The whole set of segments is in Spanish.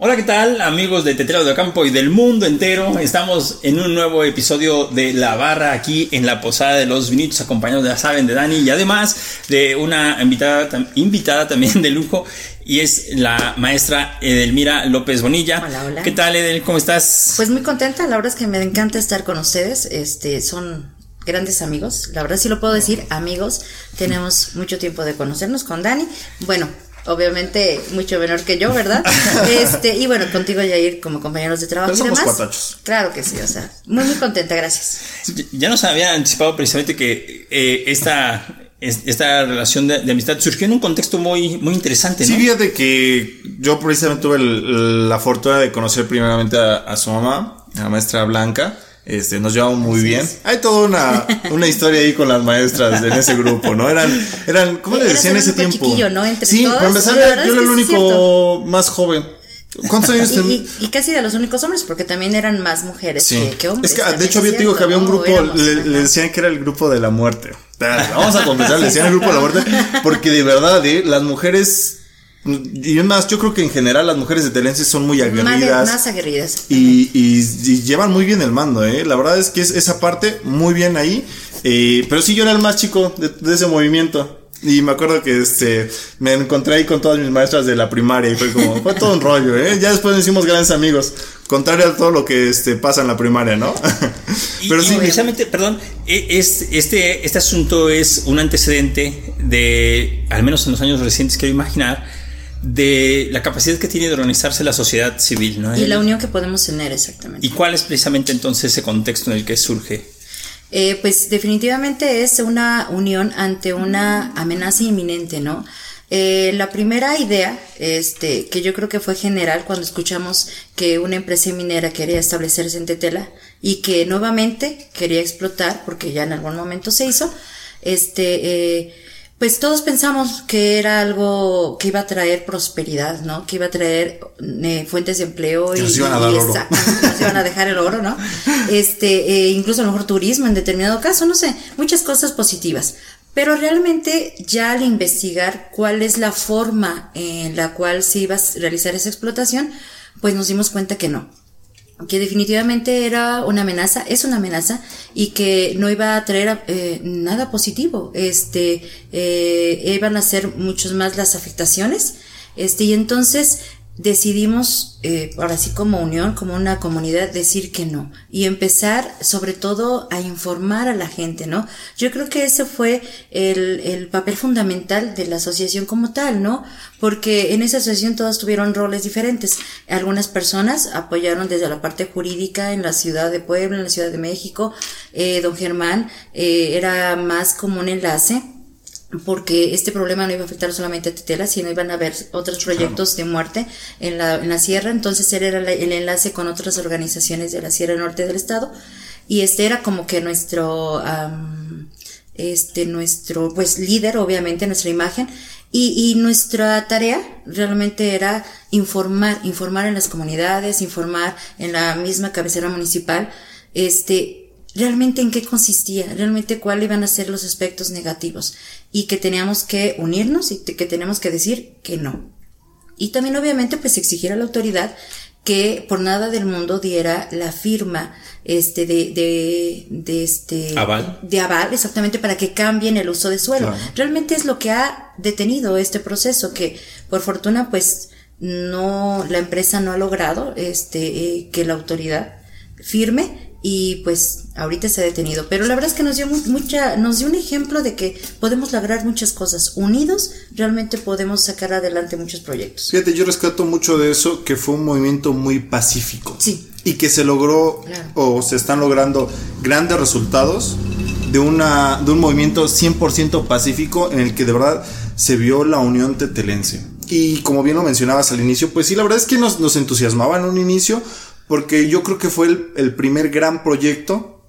Hola, ¿qué tal amigos de Tetrero de Campo y del mundo entero? Estamos en un nuevo episodio de La Barra aquí en la Posada de los Vinitos, acompañados, ya saben, de Dani y además de una invitada, invitada también de lujo y es la maestra Edelmira López Bonilla. Hola, hola. ¿Qué tal, Edel? ¿Cómo estás? Pues muy contenta, la verdad es que me encanta estar con ustedes, este, son grandes amigos, la verdad sí lo puedo decir, amigos, tenemos mucho tiempo de conocernos con Dani, bueno, obviamente mucho menor que yo, ¿verdad? Este, y bueno, contigo Yair como compañeros de trabajo Pero y somos demás. cuatachos. Claro que sí, o sea, muy muy contenta, gracias. Ya nos había anticipado precisamente que eh, esta, es- esta relación de, de amistad surgió en un contexto muy, muy interesante, ¿no? Sí, fíjate que yo precisamente tuve el- la fortuna de conocer primeramente a, a su mamá, a la maestra Blanca. Este, nos llevamos muy bien. Hay toda una, una historia ahí con las maestras en ese grupo, ¿no? Eran, eran, ¿cómo le decían en ese tiempo? Entre sí, todos, para empezar, yo era el único más joven. ¿Cuántos años Y, y- y casi de los únicos hombres, porque también eran más mujeres Sí. que, que hombres. Es que, de hecho, te digo que había un grupo, le, le decían que era el grupo de la muerte. Vamos a confesar, le decían el grupo de la muerte, porque de verdad, ¿eh? las mujeres, y es más, yo creo que en general las mujeres de Telense son muy aguerridas. más aguerridas. Y, y- y llevan muy bien el mando, ¿eh? La verdad es que es esa parte muy bien ahí. eh, pero sí, yo era el más chico de, de ese movimiento. Y me acuerdo que este me encontré ahí con todas mis maestras de la primaria y fue como, fue todo un rollo, ¿eh? Ya después nos hicimos grandes amigos. Contrario a todo lo que este, pasa en la primaria, ¿no? Pero y sí, precisamente, perdón, e- es, este, este asunto es un antecedente de, al menos en los años recientes, quiero imaginar, de la capacidad que tiene de organizarse la sociedad civil, ¿no? Y la unión que podemos tener, exactamente. ¿Y cuál es precisamente entonces ese contexto en el que surge? Eh, pues definitivamente es una unión ante una amenaza inminente, ¿no? Eh, la primera idea, este, que yo creo que fue general cuando escuchamos que una empresa minera quería establecerse en Tetela y que nuevamente quería explotar, porque ya en algún momento se hizo, este, eh, pues todos pensamos que era algo que iba a traer prosperidad, ¿no? Que iba a traer eh, fuentes de empleo Que y, nos iban a dar oro. nos iban a dejar el oro, ¿no? Este, eh, incluso a lo mejor turismo en determinado caso, no sé, muchas cosas positivas. Pero realmente ya al investigar cuál es la forma en la cual se iba a realizar esa explotación, pues nos dimos cuenta que no que definitivamente era una amenaza, es una amenaza y que no iba a traer eh, nada positivo. Este, eh, iban a ser muchos más las afectaciones. Este, y entonces decidimos, eh, ahora sí como unión, como una comunidad, decir que no y empezar sobre todo a informar a la gente, ¿no? Yo creo que ese fue el, el papel fundamental de la asociación como tal, ¿no? Porque en esa asociación todas tuvieron roles diferentes. Algunas personas apoyaron desde la parte jurídica en la ciudad de Puebla, en la ciudad de México. Eh, don Germán eh, era más como un enlace porque este problema no iba a afectar solamente a Tetela, sino iban a haber otros proyectos de muerte en la, en la sierra, entonces él era la- el enlace con otras organizaciones de la Sierra Norte del Estado, y este era como que nuestro, am, este, nuestro, pues líder, obviamente, nuestra imagen, y, y nuestra tarea realmente era informar, informar en las comunidades, informar en la misma cabecera municipal, este, realmente en qué consistía, realmente cuáles iban a ser los aspectos negativos y que teníamos que unirnos y que teníamos que decir que no. Y también obviamente pues exigir a la autoridad que por nada del mundo diera la firma este de, de, de este Aval. de aval exactamente para que cambien el uso de suelo. Claro. Realmente es lo que ha detenido este proceso que por fortuna pues no la empresa no ha logrado este eh, que la autoridad firme y pues ahorita se ha detenido pero la verdad es que nos dio mu- mucha nos dio un ejemplo de que podemos lograr muchas cosas unidos realmente podemos sacar adelante muchos proyectos Fíjate, yo rescato mucho de eso, que fue un movimiento muy pacífico. Sí. Y que se logró Claro. o se están logrando grandes resultados de, una, de un movimiento 100% pacífico en el que de verdad se vio la unión tetelense. Y como bien lo mencionabas al inicio, pues sí, la verdad es que nos, nos entusiasmaba en un inicio porque yo creo que fue el, el primer gran proyecto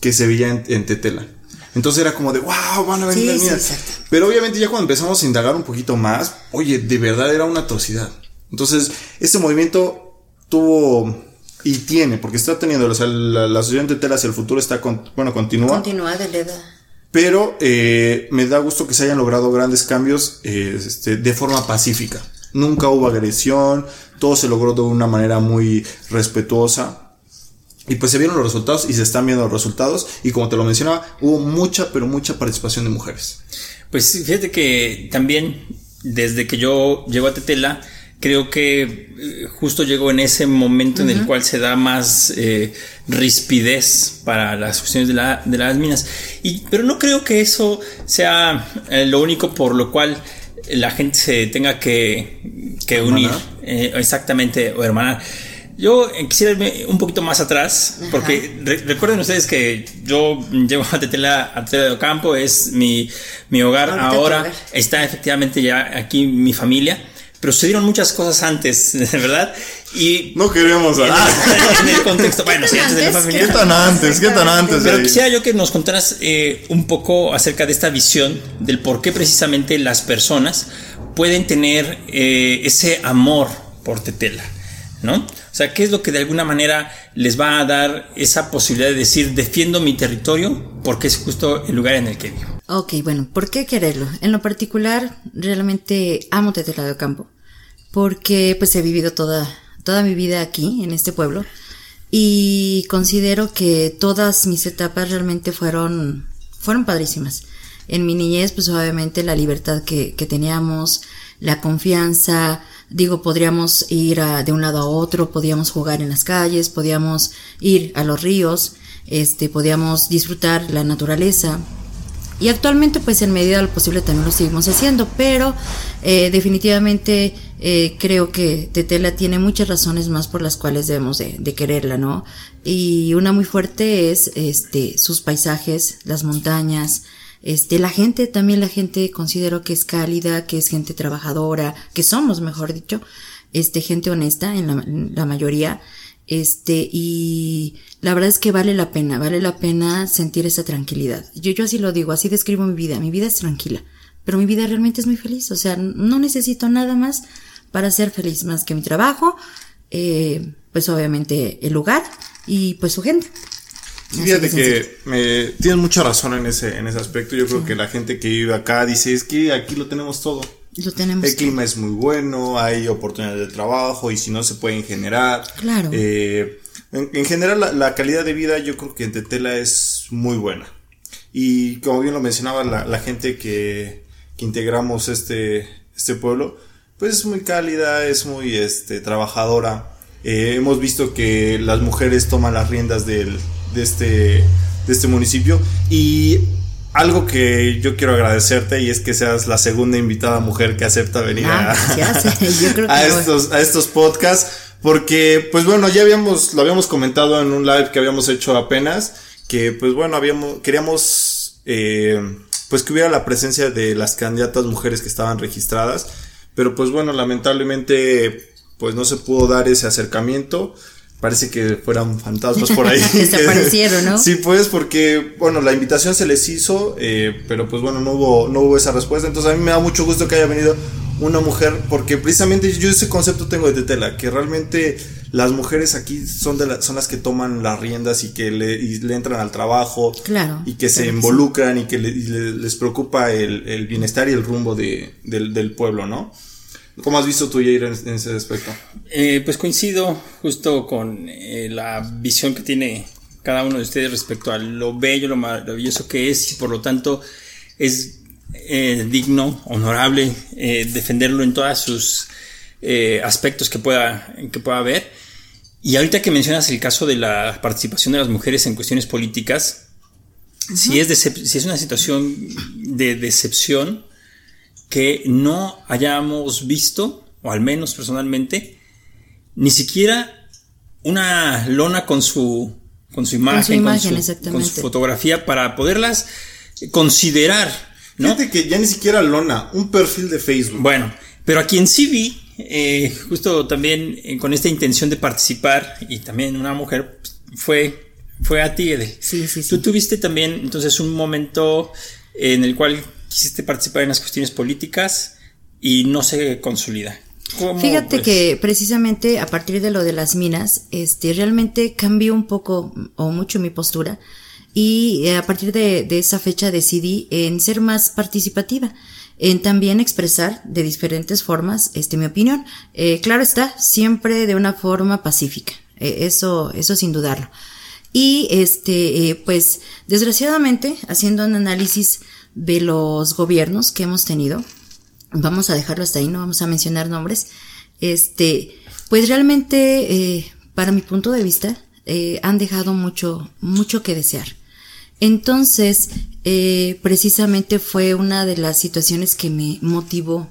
que se veía en, en Tetela. Entonces era como de, wow, van a venir Sí, sí, minas". exacto. Pero obviamente ya cuando empezamos a indagar un poquito más, oye, de verdad era una atrocidad. Entonces, este movimiento tuvo y tiene, porque está teniendo, o sea, la, la asociación de Tetela hacia el futuro está, con- bueno, continúa. continúa de edad Pero eh, me da gusto que se hayan logrado grandes cambios eh, este, de forma pacífica. Nunca hubo agresión, todo se logró de una manera muy respetuosa. Y pues se vieron los resultados y se están viendo los resultados. Y como te lo mencionaba, hubo mucha, pero mucha participación de mujeres. Pues fíjate que también desde que yo llego a Tetela, creo que eh, justo llegó en ese momento en el cual se da más eh, rispidez para las cuestiones de, la, de, las minas. Y, pero no creo que eso sea eh, lo único por lo cual la gente se tenga que, que unir eh, exactamente o hermanar. Yo quisiera irme un poquito más atrás, porque recuerden ustedes que yo llevo a Tetela, a Tetela de Ocampo, es mi, mi hogar ahora, está efectivamente ya aquí mi familia, pero sucedieron muchas cosas antes, ¿verdad? Y no queremos hablar. En, el contexto, bueno, sí, antes de la familia. ¿Qué tan antes? ¿Qué tan antes? Pero quisiera yo que nos contaras eh, un poco acerca de esta visión del por qué precisamente las personas pueden tener eh, ese amor por Tetela, ¿no? O sea, ¿qué es lo que de alguna manera les va a dar esa posibilidad de decir defiendo mi territorio porque es justo el lugar en el que vivo? Ok, bueno, ¿por qué quererlo? En lo particular, realmente amo Tetela de Campo porque pues he vivido toda, toda mi vida aquí, en este pueblo, y considero que todas mis etapas realmente fueron, fueron padrísimas. En mi niñez, pues obviamente la libertad que, que teníamos, la confianza, digo, podríamos ir de un lado a otro, podíamos jugar en las calles, podíamos ir a los ríos, este, podíamos disfrutar la naturaleza. Y actualmente, pues en medida de lo posible también lo seguimos haciendo, pero eh, definitivamente eh, creo que Tetela tiene muchas razones más por las cuales debemos de, de, quererla, ¿no? Y una muy fuerte es este, sus paisajes, las montañas, este, la gente, también la gente considero que es cálida, que es gente trabajadora, que somos, mejor dicho, este, gente honesta en la, la mayoría, este, y la verdad es que vale la pena, vale la pena sentir esa tranquilidad. Yo, yo así lo digo, así describo mi vida, mi vida es tranquila, pero mi vida realmente es muy feliz, o sea, no necesito nada más para ser feliz más que mi trabajo, eh, pues obviamente el lugar y pues su gente. Sí, fíjate que me, tienes mucha razón en ese, en ese aspecto. Yo creo que la gente que vive acá dice, es que aquí lo tenemos todo. Lo tenemos El clima es muy bueno, hay oportunidades de trabajo y si no se pueden generar. Claro. Eh, en, general la, la, calidad de vida yo creo que en Tetela es muy buena. Y como bien lo mencionaba la, la gente que, que integramos este, este pueblo, pues es muy cálida, es muy este, trabajadora. Eh, hemos visto que las mujeres toman las riendas del, de, este, de este municipio y algo que yo quiero agradecerte y es que seas la segunda invitada mujer que acepta venir ah, a, a, estos, a estos podcasts porque pues bueno ya habíamos lo habíamos comentado en un live que habíamos hecho apenas que pues bueno habíamos queríamos eh, pues que hubiera la presencia de las candidatas mujeres que estaban registradas pero pues bueno lamentablemente pues no se pudo dar ese acercamiento parece que fueran fantasmas por ahí. Desaparecieron, ¿no? sí, pues, porque, bueno, la invitación se les hizo, eh, pero pues bueno, no hubo, no hubo esa respuesta. Entonces a mí me da mucho gusto que haya venido una mujer, porque precisamente yo ese concepto tengo de Tetela, que realmente las mujeres aquí son de la, son las que toman las riendas y que le, y le entran al trabajo. Claro. Y que se involucran y que le, y les preocupa el, el, bienestar y el rumbo de, del, del pueblo, ¿no? ¿Cómo has visto tú, Jair, en, en ese aspecto? Eh, pues coincido justo con eh, la visión que tiene cada uno de ustedes respecto a lo bello, lo maravilloso que es y por lo tanto es eh, digno, honorable eh, defenderlo en todos sus eh, aspectos que pueda, que pueda haber. Y ahorita que mencionas el caso de la participación de las mujeres en cuestiones políticas, uh -huh. si, es si es una situación de decepción, que no hayamos visto, o al menos personalmente, ni siquiera una lona con su, con su imagen, con su, imagen, con su, con su fotografía para poderlas considerar. ¿no? Fíjate que ya ni siquiera lona, un perfil de Facebook. Bueno, pero a quien sí vi, eh, justo también eh, con esta intención de participar, y también una mujer, fue, fue a ti, Edel. Sí, sí, sí. Tú tuviste también entonces un momento en el cual quisiste participar en las cuestiones políticas y no se consolida. ¿Cómo, Fíjate pues? que precisamente a partir de lo de las minas, este, realmente cambió un poco o mucho mi postura y eh, a partir de, de esa fecha decidí en ser más participativa. en también expresar de diferentes formas este mi opinión. Eh, claro está, siempre de una forma pacífica. Eh, eso, eso sin dudarlo. Y este, eh, pues, desgraciadamente, haciendo un análisis de los gobiernos que hemos tenido, vamos a dejarlo hasta ahí, no vamos a mencionar nombres, este, pues realmente, eh, para mi punto de vista, eh, han dejado mucho, mucho que desear. Entonces, eh, precisamente fue una de las situaciones que me motivó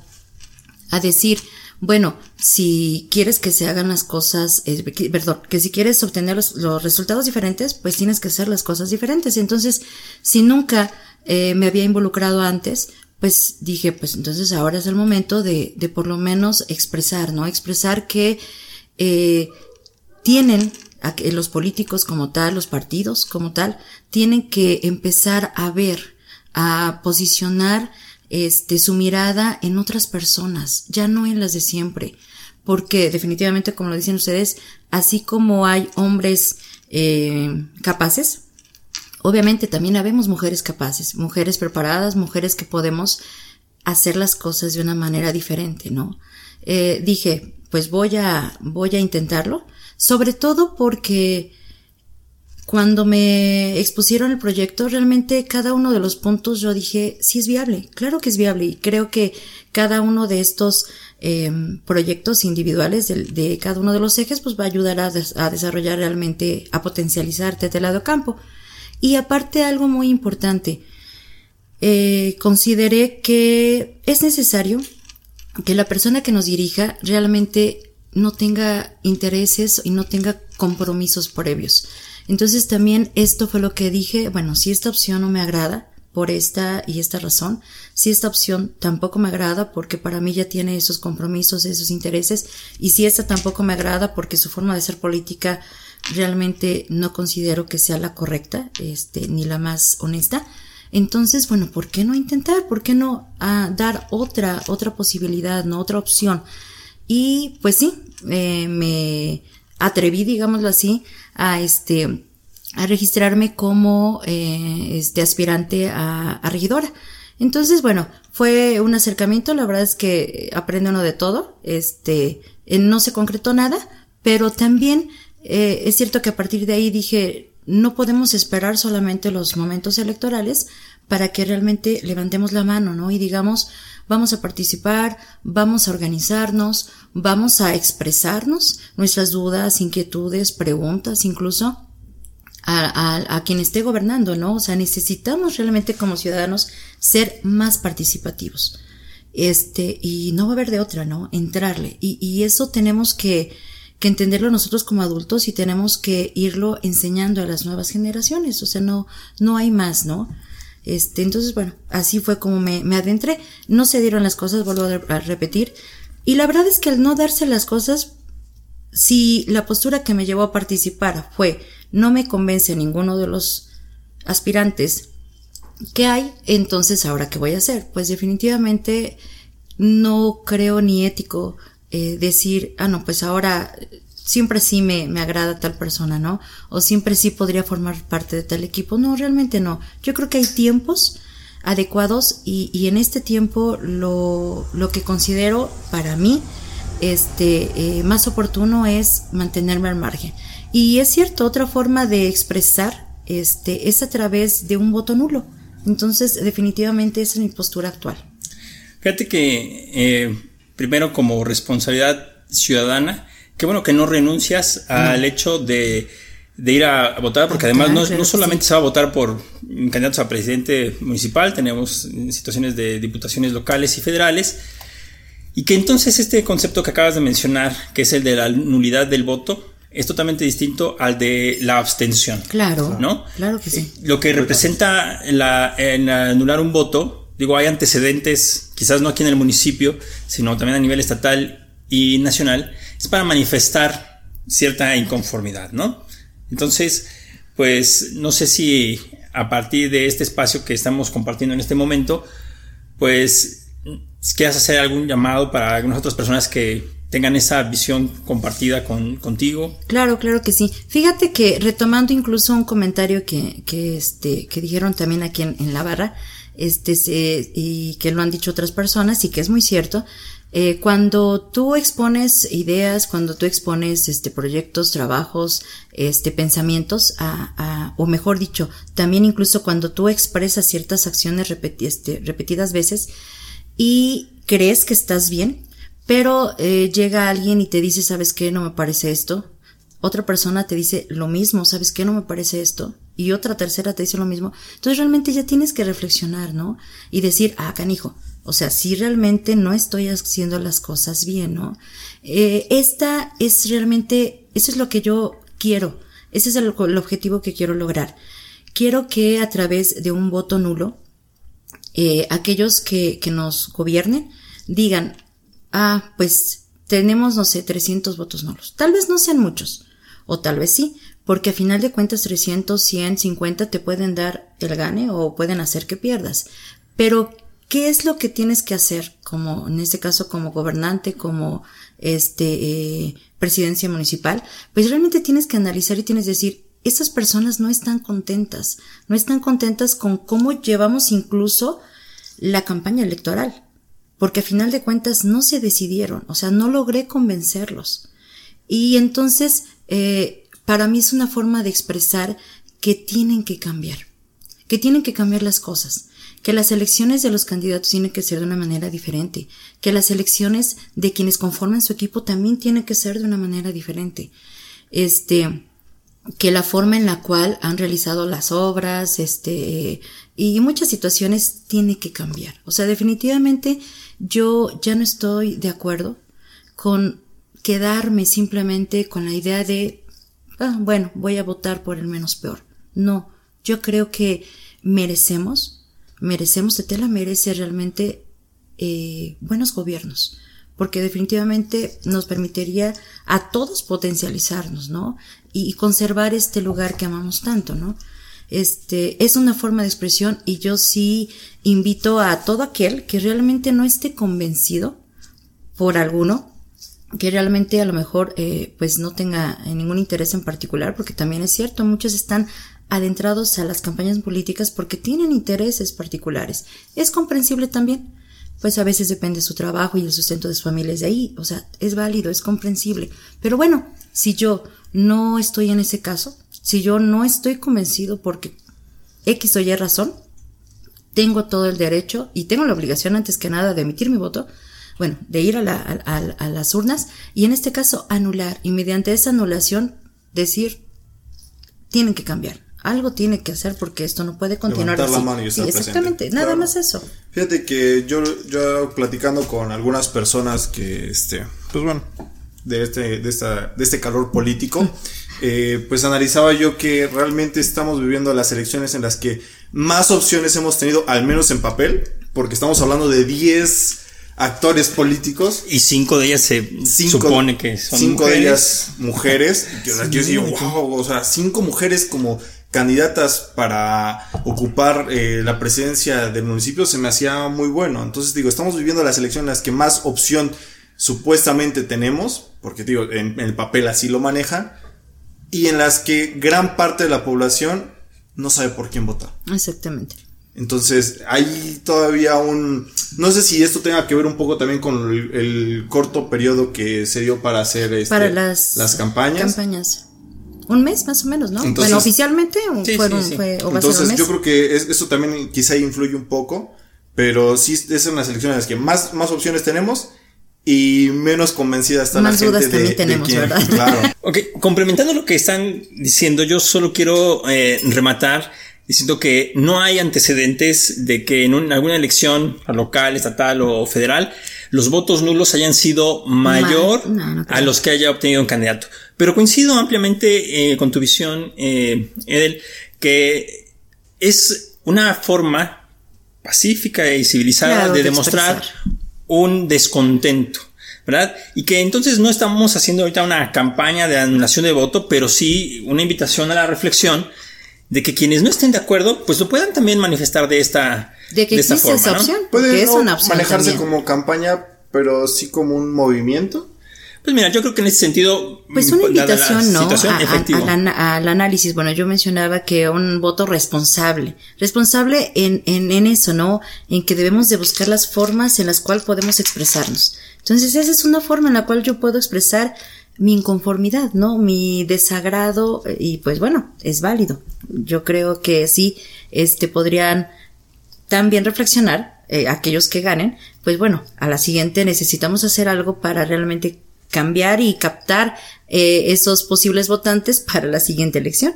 a decir, bueno, si quieres que se hagan las cosas, perdón, que si quieres obtener los, los resultados diferentes, pues tienes que hacer las cosas diferentes. Entonces, si nunca eh, me había involucrado antes, pues dije, pues entonces ahora es el momento de, de por lo menos expresar, ¿no? Expresar que eh, tienen a que los políticos como tal, los partidos como tal, tienen que empezar a ver, a posicionar este su mirada en otras personas, ya no en las de siempre, porque definitivamente, como lo dicen ustedes, así como hay hombres eh, capaces, obviamente también habemos mujeres capaces, mujeres preparadas, mujeres que podemos hacer las cosas de una manera diferente, ¿no? Eh, dije, pues voy a, voy a intentarlo, sobre todo porque cuando me expusieron el proyecto, realmente cada uno de los puntos yo dije, sí es viable, claro que es viable y creo que cada uno de estos eh, proyectos individuales de, de, cada uno de los ejes pues va a ayudar a, a desarrollar realmente, a potencializar Tetelado Campo. Y aparte algo muy importante, eh, consideré que es necesario que la persona que nos dirija realmente no tenga intereses y no tenga compromisos previos. Entonces también esto fue lo que dije, bueno, si esta opción no me agrada por esta y esta razón, si esta opción tampoco me agrada porque para mí ya tiene esos compromisos, esos intereses, y si esta tampoco me agrada porque su forma de ser política realmente no considero que sea la correcta, este, ni la más honesta, entonces, bueno, ¿por qué no intentar? ¿Por qué no ah, dar otra, otra posibilidad, no otra opción? Y pues sí, eh, me atreví, digámoslo así, a este, a registrarme como eh, este aspirante a, a, regidora. Entonces, bueno, fue un acercamiento, la verdad es que aprende uno de todo, este, no se concretó nada, pero también eh, es cierto que a partir de ahí dije, no podemos esperar solamente los momentos electorales para que realmente levantemos la mano, ¿no? Y digamos, vamos a participar, vamos a organizarnos, vamos a expresarnos nuestras dudas, inquietudes, preguntas, incluso a, a, a, quien esté gobernando, ¿no? O sea, necesitamos realmente como ciudadanos ser más participativos. Este, y no va a haber de otra, ¿no? Entrarle. Y, y eso tenemos que, que entenderlo nosotros como adultos y tenemos que irlo enseñando a las nuevas generaciones. O sea, no, no hay más, ¿no? Este, entonces, bueno, así fue como me, me adentré. No se dieron las cosas, vuelvo a repetir. Y la verdad es que al no darse las cosas, si la postura que me llevó a participar fue no me convence ninguno de los aspirantes que hay, entonces ahora qué voy a hacer? Pues definitivamente no creo ni ético eh, decir, ah, no, pues ahora siempre sí me, me agrada tal persona, ¿no? O siempre sí podría formar parte de tal equipo. No, realmente no. Yo creo que hay tiempos adecuados y, y en este tiempo lo, lo que considero para mí este eh, más oportuno es mantenerme al margen. Y es cierto, otra forma de expresar este es a través de un voto nulo. Entonces, definitivamente esa es mi postura actual. Fíjate que eh, primero como responsabilidad ciudadana, qué bueno que no renuncias al hecho de, de, ir a, a votar, porque además no, no solamente se va a votar por candidatos a presidente municipal, tenemos situaciones de diputaciones locales y federales, y que entonces este concepto que acabas de mencionar, que es el de la nulidad del voto, es totalmente distinto al de la abstención. Claro. ¿No? Claro que sí. Lo que representa la, en anular un voto, digo, hay antecedentes, quizás no aquí en el municipio, sino también a nivel estatal y nacional, es para manifestar cierta inconformidad, ¿no? Entonces, pues no sé si a partir de este espacio que estamos compartiendo en este momento, pues quieras hacer algún llamado para algunas otras personas que tengan esa visión compartida con, contigo. Claro, claro que sí. Fíjate que retomando incluso un comentario que, que, este, que dijeron también aquí en, en la barra, este, y que lo han dicho otras personas y que es muy cierto, eh, cuando tú expones ideas, cuando tú expones este proyectos, trabajos, este pensamientos, a, o mejor dicho, también incluso cuando tú expresas ciertas acciones este, repetidas veces y crees que estás bien, pero eh, llega alguien y te dice, ¿sabes qué? No me parece esto. Otra persona te dice lo mismo, ¿sabes qué? No me parece esto. Y otra tercera te dice lo mismo. Entonces realmente ya tienes que reflexionar, ¿no? Y decir, ah, canijo, o sea, si realmente no estoy haciendo las cosas bien, ¿no? Eh, esta es realmente, eso es lo que yo quiero. Ese es el, objetivo que quiero lograr. Quiero que a través de un voto nulo, eh, aquellos que, que nos gobiernen digan, ah, pues tenemos, no sé, 300 votos nulos. Tal vez no sean muchos, o tal vez sí, porque a final de cuentas 300, 100, 50 te pueden dar el gane o pueden hacer que pierdas. Pero ¿Qué es lo que tienes que hacer como, en este caso, como gobernante, como este, eh, presidencia municipal? Pues realmente tienes que analizar y tienes que decir, estas personas no están contentas, no están contentas con cómo llevamos incluso la campaña electoral, porque a final de cuentas no se decidieron, o sea, no logré convencerlos. Y entonces, eh, para mí es una forma de expresar que tienen que cambiar, que tienen que cambiar las cosas que las elecciones de los candidatos tienen que ser de una manera diferente, que las elecciones de quienes conforman su equipo también tienen que ser de una manera diferente. Este, que la forma en la cual han realizado las obras, este, y muchas situaciones tiene que cambiar. O sea, definitivamente yo ya no estoy de acuerdo con quedarme simplemente con la idea de, ah, bueno, voy a votar por el menos peor. No, yo creo que merecemos merecemos, Tetela merece realmente eh, buenos gobiernos, porque definitivamente nos permitiría a todos potencializarnos, ¿no? Y, conservar este lugar que amamos tanto, ¿no? Este, es una forma de expresión y yo sí invito a todo aquel que realmente no esté convencido por alguno, que realmente a lo mejor eh, pues no tenga ningún interés en particular, porque también es cierto, muchos están adentrados a las campañas políticas porque tienen intereses particulares. Es comprensible también, pues a veces depende su trabajo y el sustento de sus familias de ahí, o sea, es válido, es comprensible. Pero bueno, si yo no estoy en ese caso, si yo no estoy convencido porque X o Y razón, tengo todo el derecho y tengo la obligación antes que nada de emitir mi voto, bueno, de ir a, a las urnas y en este caso anular y mediante esa anulación decir, tienen que cambiar algo tiene que hacer porque esto no puede continuar así. La mano y exactamente, nada más eso. Fíjate que yo, yo platicando con algunas personas que, este, pues bueno, de este, de esta, de este calor político, eh, pues analizaba yo que realmente estamos viviendo las elecciones en las que más opciones hemos tenido, al menos en papel, porque estamos hablando de 10 actores políticos. Y cinco de ellas se supone que son Cinco de ellas mujeres. yo, digo, wow, o sea, cinco mujeres como candidatas para ocupar eh, la presidencia del municipio se me hacía muy bueno. Entonces digo, estamos viviendo las elecciones en las que más opción supuestamente tenemos, porque digo, en, el papel así lo manejan, y en las que gran parte de la población no sabe por quién votar. Exactamente. Entonces, hay todavía un... No sé si esto tenga que ver un poco también con el, corto periodo que se dio para hacer este, para las, las campañas. campañas un mes más o menos, ¿no? bueno, oficialmente fueron, fue o Entonces, yo creo que eso también quizá influye un poco, pero sí es una selección en las que más, más opciones tenemos y menos convencida está más la gente dudas también tenemos, ¿verdad? Claro. ok, complementando lo que están diciendo, yo solo quiero eh, rematar diciendo que no hay antecedentes de que en alguna elección local, estatal o federal los votos nulos hayan sido mayor a los que haya obtenido un candidato. Pero coincido ampliamente eh, con tu visión, eh, Edel, que es una forma pacífica y civilizada de, demostrar un descontento. ¿verdad? Y que entonces no estamos haciendo ahorita una campaña de anulación de voto, pero sí una invitación a la reflexión de que quienes no estén de acuerdo, pues lo puedan también manifestar de esta, de que existe esa opción, Puede es una opción manejarse como campaña, pero sí como un movimiento. Pues mira, yo creo que en ese sentido. Pues una invitación, ¿no? A- a- al, análisis. Bueno, yo mencionaba que un voto responsable. Responsable en, en, en eso, ¿no? En que debemos de buscar las formas en las cuales podemos expresarnos. Entonces, esa es una forma en la cual yo puedo expresar mi inconformidad, ¿no? Mi desagrado, eh, y pues bueno, es válido. Yo creo que sí, este, podrían también reflexionar, eh, aquellos que ganen, pues bueno, a la siguiente necesitamos hacer algo para realmente cambiar y captar eh, esos posibles votantes para la siguiente elección.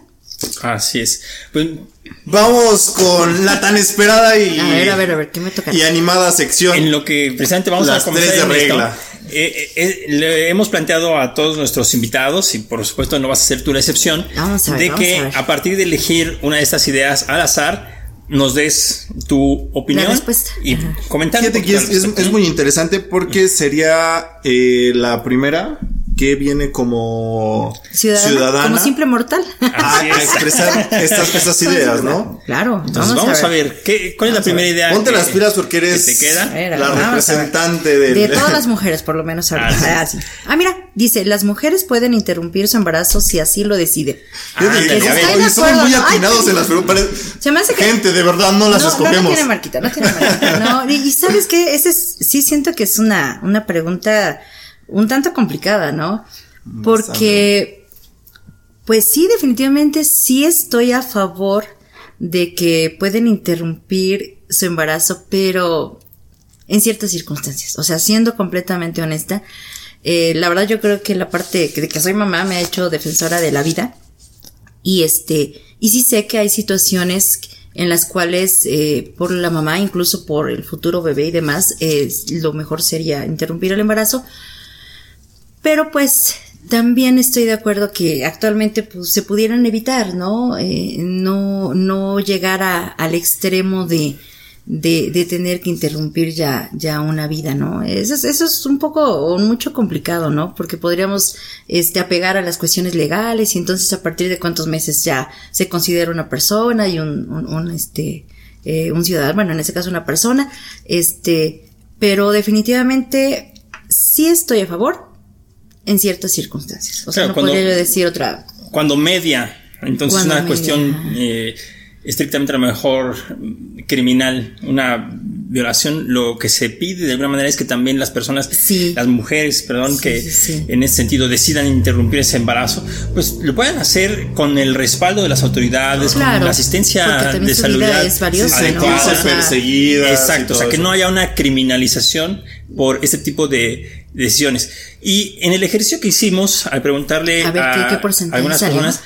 Así es. Pues Vamos con la tan esperada y, A ver, a ver, a ver, ¿qué me toca? y animada sección. en lo que precisamente vamos Las a comenzar tres de esto, regla. eh, eh, le hemos planteado a todos nuestros invitados, y por supuesto no vas a ser tú la excepción, Vamos a ver, de vamos que a ver. a partir de elegir una de estas ideas al azar, nos des tu opinión respuesta. y Ajá. comentar. Fíjate que es, es- muy interesante porque sería eh, la primera que viene como Ciudadana, como simple mortal. a, expresar estas, estas ideas, ¿no? Claro, Entonces vamos, a, ver. ¿qué, ¿cuál es la primera idea? Ponte que- las pilas porque eres que te queda? A ver, la representante del... De todas las mujeres, por lo menos ahorita. Ah, Ah, sí. Ah, mira, dice, las mujeres pueden interrumpir su embarazo si así lo deciden. Fíjate Ah, que acuerdo. muy Ay, atinados en las preguntas. Se me hace que- Gente, de verdad, no las no, escogemos. No, no tiene marquita, no tiene marquita. No, y, y sabes qué, ese es, sí siento que es una, una pregunta un tanto complicada, ¿no? Porque, pues sí, definitivamente sí estoy a favor de que pueden interrumpir su embarazo, pero en ciertas circunstancias. O sea, siendo completamente honesta, eh, la verdad yo creo que la parte de que soy mamá me ha hecho defensora de la vida. Y este, y sí sé que hay situaciones en las cuales eh, por la mamá, incluso por el futuro bebé y demás, eh, lo mejor sería interrumpir el embarazo. Pero pues también estoy de acuerdo que actualmente pues, se pudieran evitar, ¿no? Eh, no, no llegar a- al extremo de, de, de tener que interrumpir ya, ya una vida, ¿no? Eso es, eso es un poco mucho complicado, ¿no? Porque podríamos este, apegar a las cuestiones legales y entonces a partir de cuántos meses ya se considera una persona y un, un, un, este, eh, un ciudadano, bueno, en ese caso una persona, este, pero definitivamente sí estoy a favor en ciertas circunstancias. O sea, Claro, no cuando- podría yo decir otra. Cuando media, entonces Cuando una media, cuestión eh, estrictamente a lo mejor criminal, una violación, lo que se pide de alguna manera es que también las personas, Sí. las mujeres, perdón, Sí, que sí, sí. en ese sentido decidan interrumpir ese embarazo, pues lo puedan hacer con el respaldo de las autoridades, con la asistencia de salud valiosa, Sí, ¿no? O sea, perseguidas y Exacto, o sea, que eso. no haya una criminalización por este tipo de decisiones. Y en el ejercicio que hicimos, al preguntarle A ver, ¿qué- a qué porcentaje algunas salió? personas,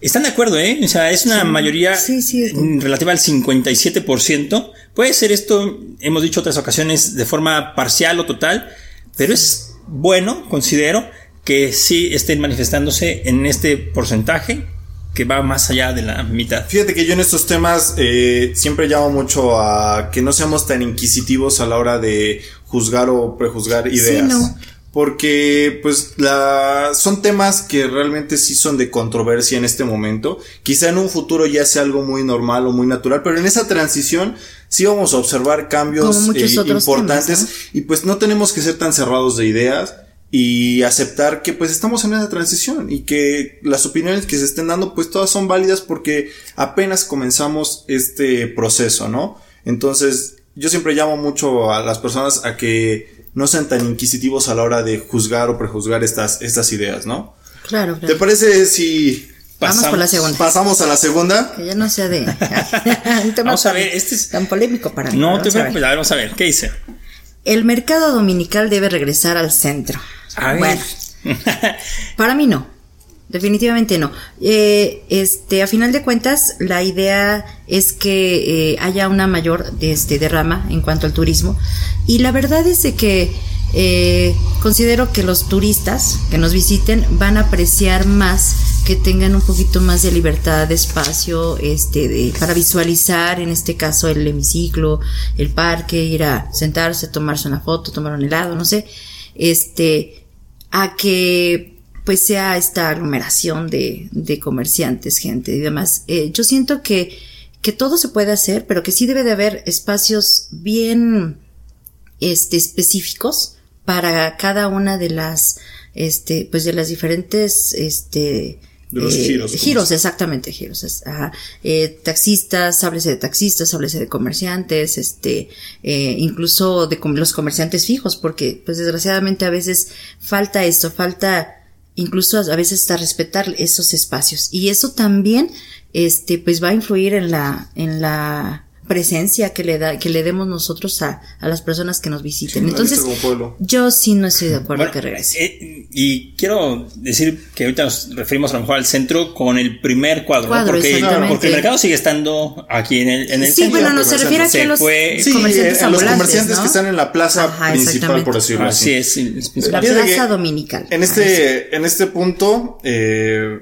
están de acuerdo, ¿eh? O sea, es una mayoría Sí, sí, es- relativa al 57%. Puede ser esto, hemos dicho otras ocasiones, de forma parcial o total, pero es bueno, considero, que sí estén manifestándose en este porcentaje que va más allá de la mitad. Fíjate que yo en estos temas eh, siempre llamo mucho a que no seamos tan inquisitivos a la hora de juzgar o prejuzgar ideas. no. Porque pues la, son temas que realmente sí son de controversia en este momento. Quizá en un futuro ya sea algo muy normal o muy natural, pero en esa transición sí vamos a observar cambios eh, importantes temas, y pues no tenemos que ser tan cerrados de ideas y aceptar que pues estamos en esa transición y que las opiniones que se estén dando pues todas son válidas porque apenas comenzamos este proceso, ¿no? Entonces yo siempre llamo mucho a las personas a que no sean tan inquisitivos a la hora de juzgar o prejuzgar estas, estas ideas, ¿no? Claro, ¿Te parece si Vamos por la segunda. pasamos a la segunda? Que ya no sea de. un tema Vamos a tan- ver, este es- Tan polémico para mí. No te preocupes, a ver, vamos a ver, ¿qué dice? El mercado dominical debe regresar al centro. A ver. Bueno, para mí no. Definitivamente no. Eh, este, a final de cuentas, la idea es que eh, haya una mayor este, derrama en cuanto al turismo. Y la verdad es de que eh, considero que los turistas que nos visiten van a apreciar más que tengan un poquito más de libertad de espacio este de, para visualizar en este caso el hemiciclo el parque ir a sentarse tomarse una foto tomar un helado no sé este a que pues sea esta aglomeración de, de comerciantes, gente y demás. Eh, yo siento que, que todo se puede hacer, pero que sí debe de haber espacios bien este, específicos para cada una de las este, pues de las diferentes, este, De los eh, giros, giros, exactamente, giros. ajá. Eh, taxistas, háblese de taxistas, háblese de comerciantes, este, eh, incluso de com- los comerciantes fijos, porque, pues desgraciadamente a veces falta esto, falta incluso a veces hasta respetar esos espacios. Y eso también, este, pues va a influir en la, en la presencia que le da, que le demos nosotros a, a las personas que nos visiten. Sí, Entonces, yo sí no estoy de acuerdo Bueno, que regrese. eh, y quiero decir que ahorita nos referimos a lo mejor al centro con el primer cuadro, ¿no? Porque, el mercado sigue estando aquí en el, en el Sí, centro. bueno, no se refiere a Se los fue- Sí, comerciantes eh, a los comerciantes ¿no? que están en la plaza Ajá, principal, por decirlo Así así. es, es La plaza que dominical. En este, en este punto, eh,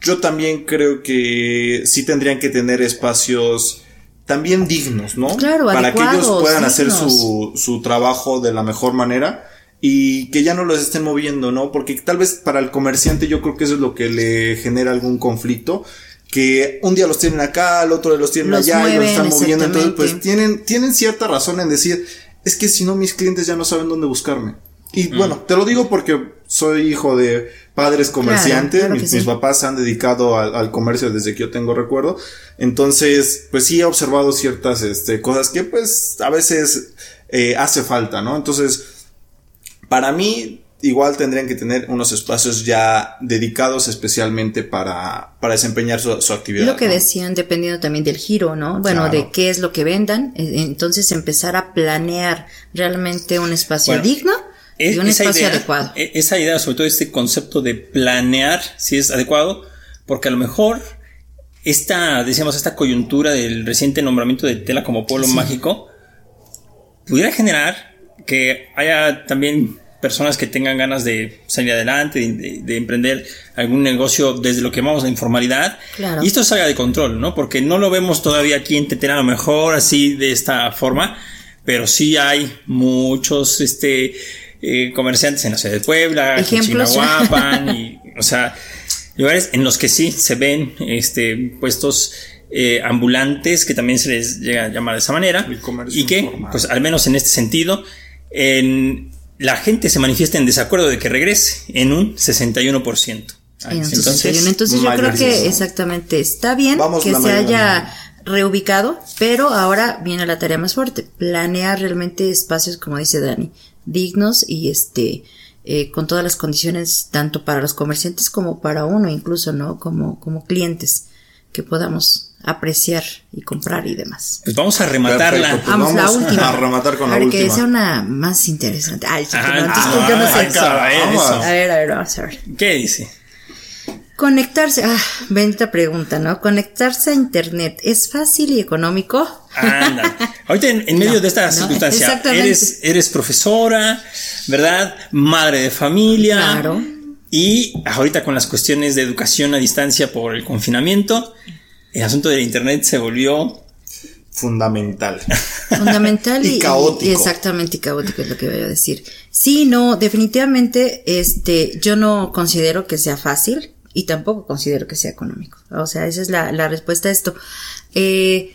yo también creo que sí tendrían que tener espacios también dignos, ¿no? Claro, Para que ellos puedan hacer su, su trabajo de la mejor manera y que ya no los estén moviendo, ¿no? Porque tal vez para el comerciante yo creo que eso es lo que le genera algún conflicto. Que un día los tienen acá, al otro día los tienen Los allá y los están moviendo. Entonces, pues tienen, tienen cierta razón en decir, es que si no mis clientes ya no saben dónde buscarme. Y bueno, te lo digo porque soy hijo de padres comerciantes, claro que mis, sí. mis papás se han dedicado al, al comercio desde que yo tengo recuerdo, entonces pues sí he observado ciertas este, cosas que pues a veces eh, hace falta, ¿no? Entonces, para mí igual tendrían que tener unos espacios ya dedicados especialmente para, para desempeñar su, su actividad. Lo que ¿no? decían, dependiendo también del giro, ¿no? Bueno, Claro. de qué es lo que vendan. eh, Entonces empezar a planear realmente un espacio Bueno, digno Es- y un espacio idea, adecuado. e- Esa idea, sobre todo este concepto de planear si es adecuado, porque a lo mejor esta, decíamos, esta coyuntura del reciente nombramiento de Tela como pueblo mágico pudiera generar que haya también personas que tengan ganas de salir adelante, de, de- de emprender algún negocio desde lo que llamamos la informalidad. Claro. Y esto salga de control, ¿no? Porque no lo vemos todavía aquí en Tetera a lo mejor así de esta forma, pero sí hay muchos este, eh, comerciantes en la ciudad de Puebla, en Ejemplos. Chignahuapan, y, o sea, lugares en los que sí se ven este, puestos eh, ambulantes que también se les llega a llamar de esa manera El comercio y que, informal. pues al menos en este sentido, en, la gente se manifiesta en desacuerdo de que regrese en un 61%. En un Entonces, 61. Entonces yo creo que exactamente está bien Vamos que se mayoría. haya reubicado, pero ahora viene la tarea más fuerte, planear realmente espacios, como dice Dani, dignos y este eh, con todas las condiciones tanto para los comerciantes como para uno incluso, ¿no? Como, como clientes que podamos apreciar y comprar y demás. Pues vamos a rematarla. Perfecto, pues Vamos, la última. a rematar con la a ver, que última. sea una más interesante. Ay, chico, Ajá, no, ah, yo no sé. cabrón, eso. A ver, a ver, vamos a ver. ¿Qué dice? Conectarse, ah, bendita pregunta, ¿no? Conectarse a internet, ¿es fácil y económico? Anda. Ahorita en, en medio No, de esta no, circunstancia, eres, eres profesora, ¿verdad? Madre de familia. Claro. Y ahorita con las cuestiones de educación a distancia por el confinamiento, el asunto del internet se volvió Fundamental. Fundamental y, Y caótico. y exactamente y caótico es lo que voy a decir. Sí, no, definitivamente, este, yo no considero que sea fácil y tampoco considero que sea económico. O sea, esa es la, la respuesta a esto. Eh,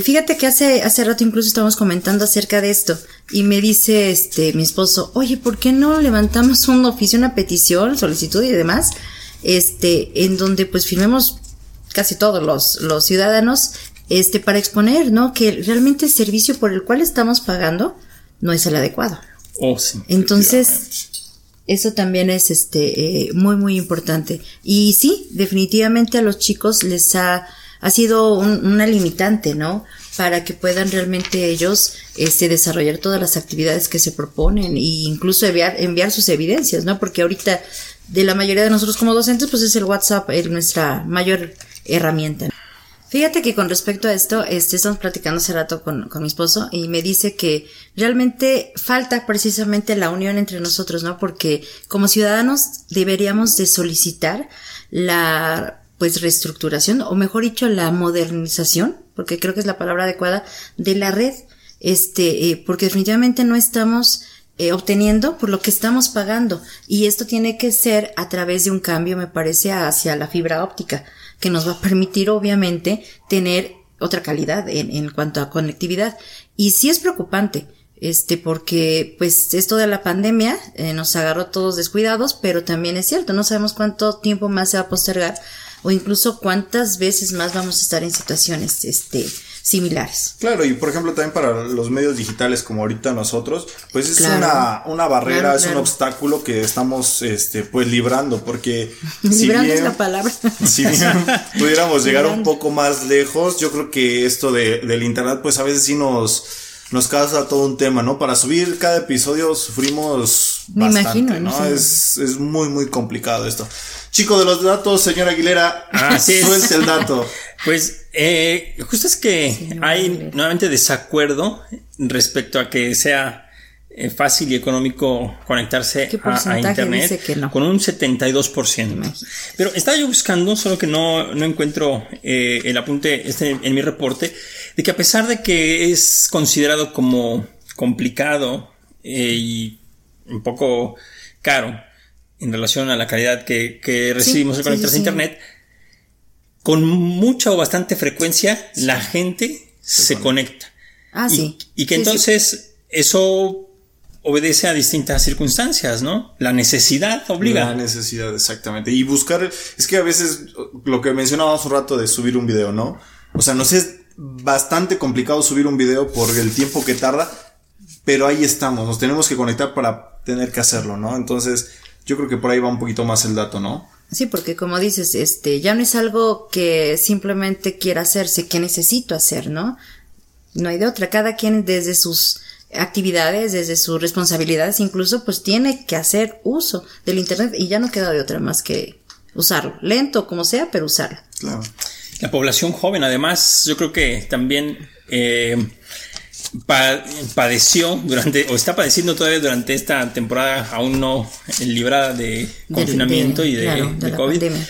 Fíjate que hace, hace rato incluso estábamos comentando acerca de esto y me dice este mi esposo, oye, ¿por qué no levantamos un oficio, una petición, solicitud y demás? Este, en donde pues firmemos casi todos los, los ciudadanos, este, para exponer, ¿no? Que realmente el servicio por el cual estamos pagando no es el adecuado. Oh, sí, Entonces, eso también es este eh, muy muy importante. Y sí, definitivamente a los chicos les ha, ha sido un- una limitante, ¿no? Para que puedan realmente ellos este, desarrollar todas las actividades que se proponen e incluso enviar, enviar sus evidencias, ¿no? Porque ahorita de la mayoría de nosotros como docentes, pues es el WhatsApp el- nuestra mayor herramienta. Fíjate que con respecto a esto, este, estamos platicando hace rato con, con mi esposo y me dice que realmente falta precisamente la unión entre nosotros, ¿no? Porque como ciudadanos deberíamos de solicitar la pues reestructuración o mejor dicho la modernización, porque creo que es la palabra adecuada de la red, este, eh, porque definitivamente no estamos eh, obteniendo por lo que estamos pagando y esto tiene que ser a través de un cambio, me parece, hacia la fibra óptica que nos va a permitir obviamente tener otra calidad en, en cuanto a conectividad. Y sí es preocupante, este, porque pues esto de la pandemia eh, nos agarró todos descuidados, pero también es cierto, no sabemos cuánto tiempo más se va a postergar o incluso cuántas veces más vamos a estar en situaciones, este, similares. Claro, y por ejemplo también para los medios digitales como ahorita nosotros, pues es una, una barrera, Claro, es un obstáculo que estamos este pues librando, porque Librando es bien- la palabra. si bien pudiéramos llegar un Librando. poco más lejos, yo creo que esto de, del internet pues a veces sí nos nos causa todo un tema, ¿no? Para subir cada episodio sufrimos Me bastante, imagino, ¿no? Es, es muy, muy complicado esto. Chico de los datos, señor Aguilera, Así es. suelte el dato. Pues eh, justo es que hay nuevamente desacuerdo respecto a que sea eh, fácil y económico conectarse ¿Qué a- a, internet no? con un 72%. Imagínate. Pero estaba yo buscando, solo que no, no encuentro eh, el apunte este en mi reporte, de que a pesar de que es considerado como complicado eh, y un poco caro en relación a la calidad que, que recibimos sí, al conectarse sí. a internet, con mucha o bastante frecuencia la gente se conecta. Ah, Y- sí. Y, que Sí, sí. entonces eso obedece a distintas circunstancias, ¿no? La necesidad obliga. La necesidad, exactamente. Y buscar, es que a veces lo que mencionábamos un rato de subir un video, ¿no? O sea, nos es bastante complicado subir un video por el tiempo que tarda, pero ahí estamos, nos tenemos que conectar para tener que hacerlo, ¿no? Entonces, yo creo que por ahí va un poquito más el dato, ¿no? Sí, porque como dices, este, ya no es algo que simplemente quiera hacerse, que necesito hacer, ¿no? No hay de otra. Cada quien desde sus actividades, desde sus responsabilidades, incluso, pues tiene que hacer uso del internet y ya no queda de otra más que usarlo. Lento como sea, pero usarlo. Claro. La población joven, además, yo creo que también eh, pa- padeció durante, o está padeciendo todavía durante esta temporada aún no librada de confinamiento de- y de, claro, de la COVID, pandemia.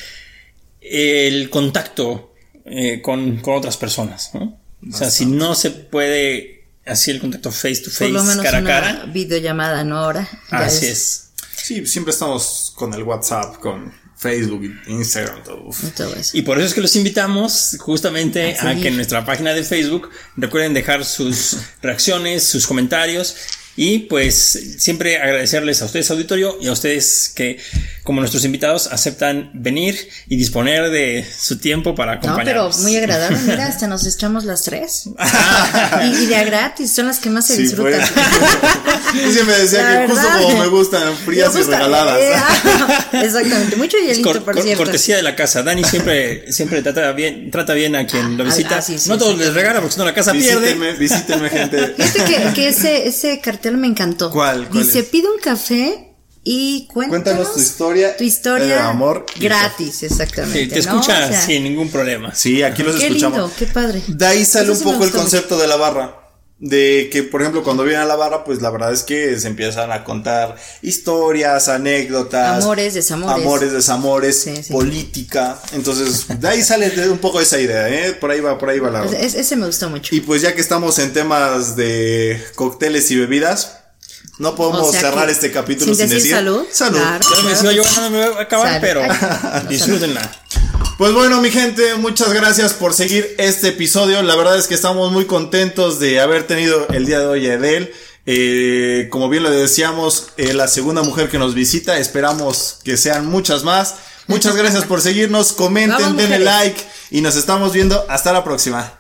el contacto eh, con, con otras personas, ¿no? O sea, si no se puede así el contacto face to Por face, lo menos cara a cara, videollamada, ¿no? Ahora. así es. Sí, siempre estamos con el WhatsApp, con Facebook, Instagram, todo. Uf. y todo eso. Y por eso es que los invitamos justamente A a, que en nuestra página de Facebook recuerden dejar sus reacciones, sus comentarios y pues siempre agradecerles a ustedes auditorio y a ustedes que como nuestros invitados aceptan venir y disponer de su tiempo para No, pero acompañarnos. muy agradable. Mira, hasta nos echamos las tres. y, y de a gratis, son las que más se Sí, disfrutan. Yo siempre decía La que justo verdad. como me gustan, frías Me y gusta, regaladas. eh, ah, exactamente, mucho Es hielito, cor- por cor- cierto. cortesía de la casa. Dani siempre, siempre trata bien, trata bien a quien lo Ah, visita. ah, sí, sí, no todos les regala porque si no la casa pierde. Visítenme, visítenme, gente. Fíjate que, que ese, ese cartel me encantó. ¿Cuál? ¿Cuál Dice, es? pide un café y cuéntanos, Cuéntanos tu historia Tu historia de amor gratis, exactamente. Sí, te ¿no? escucha O sea, sin ningún problema. Sí, aquí los Qué escuchamos. lindo, qué padre. De ahí sale Eso un poco el concepto de la barra. De que, por ejemplo, cuando vienen a la barra, pues la verdad es que se empiezan a contar historias, anécdotas. Amores, desamores. Amores, desamores, Sí, sí. política. Entonces, de ahí sale un poco esa idea, ¿eh? Por ahí va, por ahí va la Ese, ese- me gustó mucho. Y pues ya que estamos en temas de cócteles y bebidas, no podemos O sea cerrar este capítulo sin, sin decir salud, Salud. claro. Decía yo, "Ah, no me voy a acabar, Salud. pero disfrútenla. Pues bueno, mi gente, muchas gracias por seguir este episodio. La verdad es que estamos muy contentos de haber tenido el día de hoy a Edel. Eh, como bien lo decíamos, eh, la segunda mujer que nos visita. Esperamos que sean muchas más. Muchas gracias por seguirnos. Comenten, Vamos, denle mujeres. like y nos estamos viendo. Hasta la próxima.